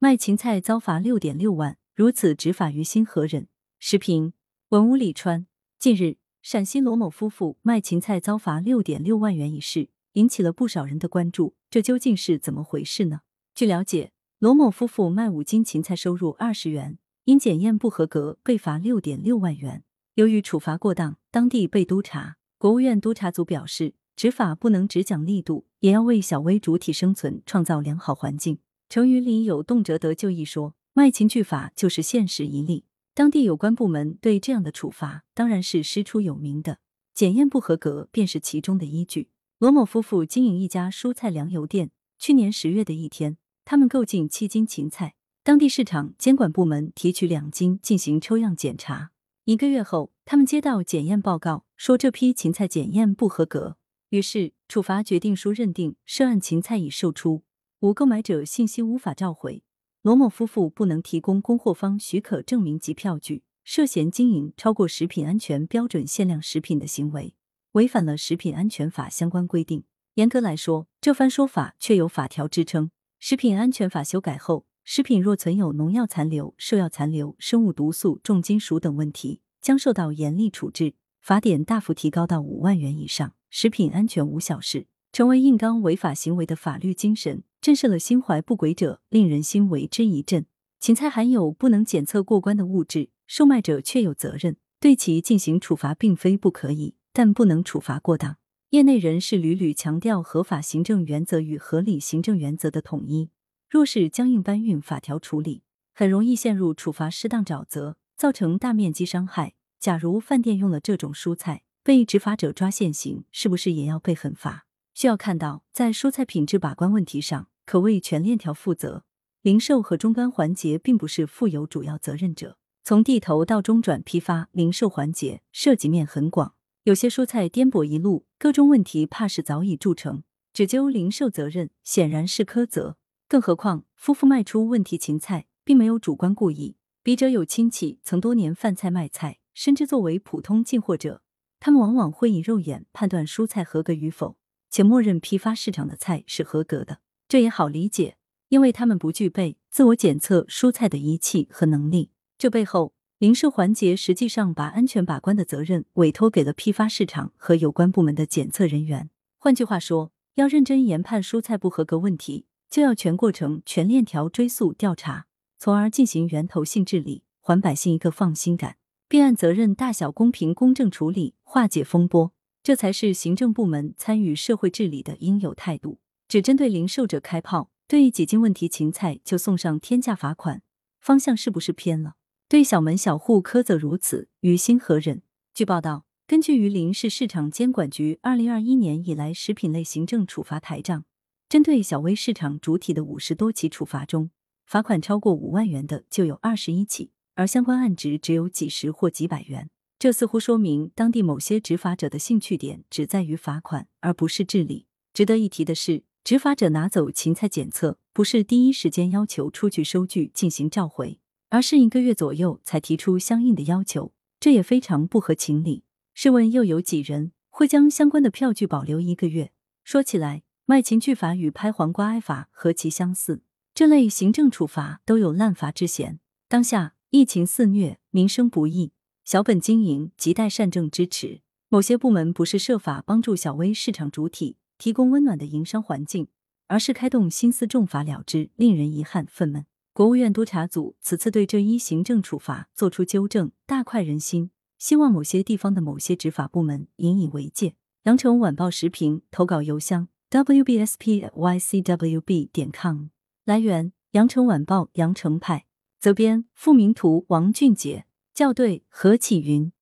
卖芹菜遭罚六点六万，如此执法于心何忍？时评：文武李川。近日，陕西罗某夫妇卖芹菜遭罚六点六万元一事，引起了不少人的关注。这究竟是怎么回事呢？据了解，罗某夫妇卖五斤芹菜收入二十元，因检验不合格被罚六点六万元。由于处罚过当，当地被督查。国务院督查组表示，执法不能只讲力度，也要为小微主体生存创造良好环境。成语里有动辄得咎一说，卖芹拒法就是现实一例。当地有关部门对这样的处罚当然是师出有名的，检验不合格便是其中的依据。罗某夫妇经营一家蔬菜粮油店，去年十月的一天，他们购进七斤芹菜，当地市场监管部门提取两斤进行抽样检查。一个月后，他们接到检验报告，说这批芹菜检验不合格，于是处罚决定书认定涉案芹菜已售出，无购买者信息无法召回，罗某夫妇不能提供供货方许可证明及票据，涉嫌经营超过食品安全标准限量食品的行为，违反了食品安全法相关规定。严格来说，这番说法确有法条支撑。食品安全法修改后。食品若存有农药残留、兽药残留、生物毒素、重金属等问题，将受到严厉处置，罚点大幅提高到五万元以上。食品安全无小事，成为硬刚违法行为的法律精神，震慑了心怀不轨者，令人心为之一振。芹菜含有不能检测过关的物质，售卖者确有责任，对其进行处罚并非不可以，但不能处罚过当。业内人士屡屡强调合法行政原则与合理行政原则的统一。若是僵硬搬运法条处理，很容易陷入处罚失当沼泽，造成大面积伤害。假如饭店用了这种蔬菜，被执法者抓现行，是不是也要被狠罚？需要看到，在蔬菜品质把关问题上，可谓全链条负责。零售和终端环节并不是负有主要责任者，从地头到中转批发，零售环节涉及面很广。有些蔬菜颠簸一路，各种问题怕是早已铸成，只究零售责任，显然是苛责。更何况，夫妇卖出问题芹菜，并没有主观故意。笔者有亲戚曾多年贩菜卖菜，深知作为普通进货者，他们往往会以肉眼判断蔬菜合格与否，且默认批发市场的菜是合格的。这也好理解，因为他们不具备自我检测蔬菜的仪器和能力。这背后，零售环节实际上把安全把关的责任委托给了批发市场和有关部门的检测人员。换句话说，要认真研判蔬菜不合格问题。就要全过程、全链条追溯调查，从而进行源头性治理，还百姓一个放心感，并按责任大小公平公正处理，化解风波。这才是行政部门参与社会治理的应有态度。只针对零售者开炮，对几斤问题芹菜就送上天价罚款，方向是不是偏了？对小门小户苛责如此，于心何忍？据报道，根据榆林市市场监管局二零二一年以来食品类行政处罚台账。针对小微市场主体的五十多起处罚中，罚款超过五万元的就有二十一起，而相关案值只有几十或几百元。这似乎说明当地某些执法者的兴趣点只在于罚款，而不是治理。值得一提的是，执法者拿走芹菜检测，不是第一时间要求出具收据进行召回，而是一个月左右才提出相应的要求，这也非常不合情理。试问又有几人会将相关的票据保留一个月？说起来。卖芹拒法与拍黄瓜挨罚何其相似，这类行政处罚都有滥罚之嫌。当下疫情肆虐，民生不易，小本经营亟待善政支持。某些部门不是设法帮助小微市场主体提供温暖的营商环境，而是开动心思重罚了之，令人遗憾愤懑。国务院督查组此次对这一行政处罚作出纠正，大快人心。希望某些地方的某些执法部门引以为戒。羊城晚报时评投稿邮箱。wbspycwb 点 com 来源：羊城晚报羊城派责编：付明图王俊杰校对：何启云。